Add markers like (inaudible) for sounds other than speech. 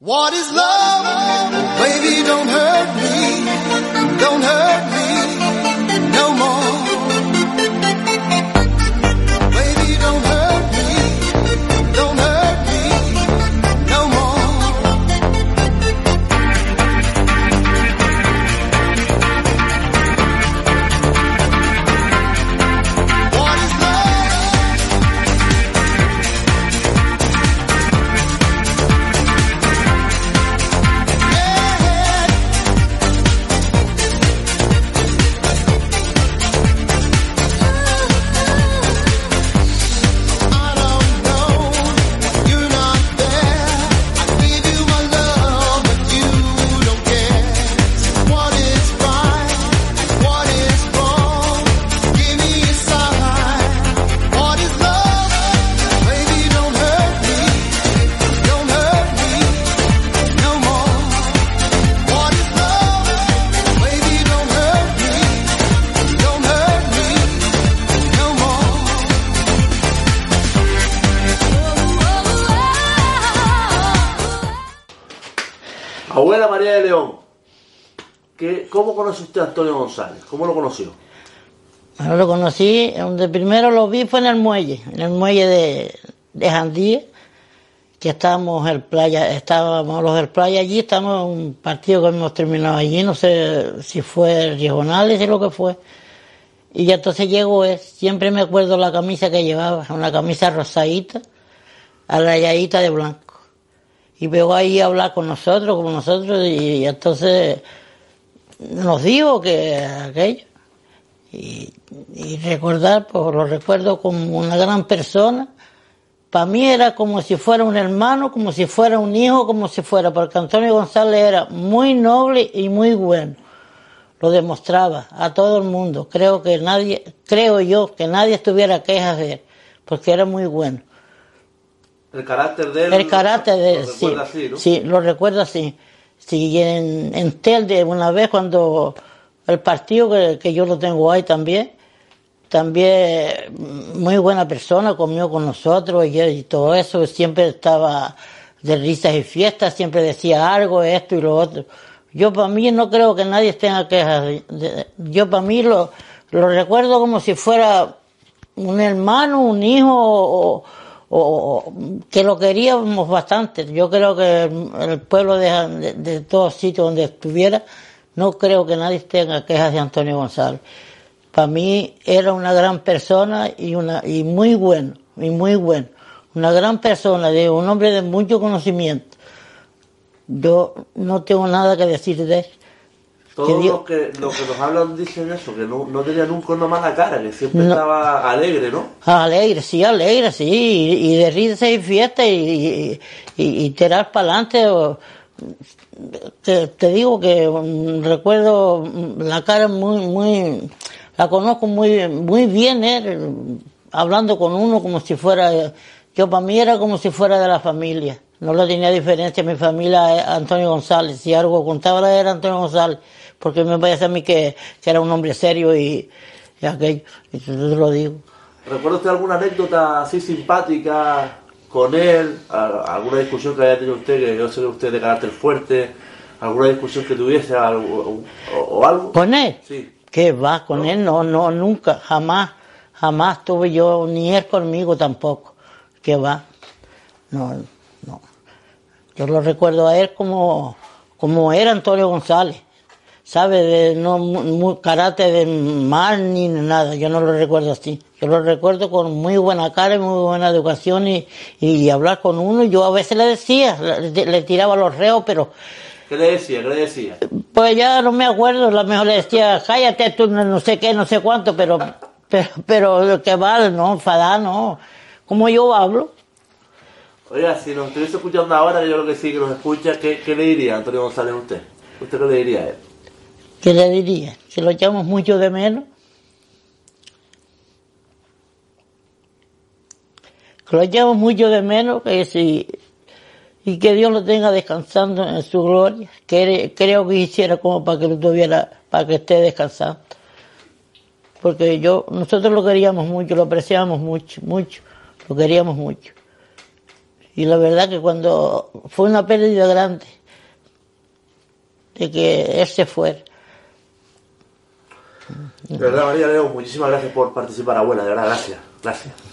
What is love? Baby, don't hurt María de León, ¿qué, ¿cómo conoce usted a Antonio González? ¿Cómo lo conoció? Bueno, lo conocí, donde primero lo vi fue en el muelle, en el muelle de, de Jandía, que estábamos en el playa, estábamos los del playa allí, estábamos en un partido que hemos terminado allí, no sé si fue regionales, si lo que fue. Y entonces llegó él, siempre me acuerdo la camisa que llevaba, una camisa rosadita, rayadita de blanco. Y veo ahí hablar con nosotros, con nosotros, y, entonces nos dijo que aquello y, recordar, pues lo recuerdo como una gran persona. Para mí era como si fuera un hermano, como si fuera un hijo, como si fuera, porque Antonio González era muy noble y muy bueno. Lo demostraba a todo el mundo. Creo que nadie, creo yo que nadie tuviera quejas de él, porque era muy bueno. El carácter de él. El carácter de lo sí, así, ¿no? sí, lo recuerdo así. Sí, en, en Telde una vez cuando el partido que, que yo lo tengo ahí también, también mm, muy buena persona, comió con nosotros y, y todo eso, siempre estaba de risas y fiestas, siempre decía algo, esto y lo otro. Yo para mí no creo que nadie tenga quejas. yo para mí lo, lo recuerdo como si fuera un hermano, un hijo o, o- que lo queríamos bastante. Yo creo que el, el pueblo de, de, de todos sitios donde estuviera, no creo que nadie tenga quejas de Antonio González. Para mí era una gran persona y una y muy bueno, y muy bueno. Una gran persona, de un hombre de mucho conocimiento. Yo no tengo nada que decir de él. Todos los que, los que nos hablan dicen eso, que no, no tenía nunca una mala cara, que siempre No. estaba alegre, ¿no? Alegre, sí, alegre, sí, y, y de risa y fiesta y, y, tirar para adelante. Te, te digo que mm, recuerdo mm, la cara muy, muy, la conozco muy, muy bien, él, hablando con uno como si fuera, yo para mí era como si fuera de la familia. No le tenía diferencia mi familia a Antonio González. Si algo contaba era Antonio González, porque me parece a mí que, que era un hombre serio y, y aquello. Y yo te lo digo. ¿Recuerda usted alguna anécdota así simpática con él? ¿Alguna discusión que haya tenido usted, que yo sé que usted de carácter fuerte? ¿Alguna discusión que tuviese algo- o, o algo? ¿Con él? Sí. ¿Qué va? Con él no, no, nunca, jamás, jamás tuve yo, ni él conmigo tampoco. ¿Qué va? No, no. Yo lo recuerdo a él como, como era Antonio González. ¿Sabe? De no mu- mu- carácter de mal ni nada. Yo no lo recuerdo así. Yo lo recuerdo con muy buena cara y muy buena educación y, y hablar con uno. Yo a veces le decía, le, le tiraba los reos, pero ¿Qué le decía? ¿Qué le decía? pues ya no me acuerdo, la mejor le decía, cállate tú, no sé qué, no sé cuánto, pero, (laughs) pero, pero que vale, no, enfadar, no. Como yo hablo, Oiga, si nos estuviese escuchando ahora, que yo creo que sí que nos escucha, ¿qué, qué le diría Antonio González a usted? ¿Usted qué le diría a él? ¿qué le diría? Si lo echamos mucho de menos. Que lo echamos mucho de menos, que si, y que Dios lo tenga descansando en su gloria. Que creo que hiciera como para que lo tuviera, para que esté descansando. Porque yo, nosotros lo queríamos mucho, lo apreciábamos mucho, mucho, lo queríamos mucho. Y la verdad que cuando fue una pérdida grande de que se fuera. De verdad, María Leo, muchísimas gracias por participar, abuela, de verdad, gracias. Gracias.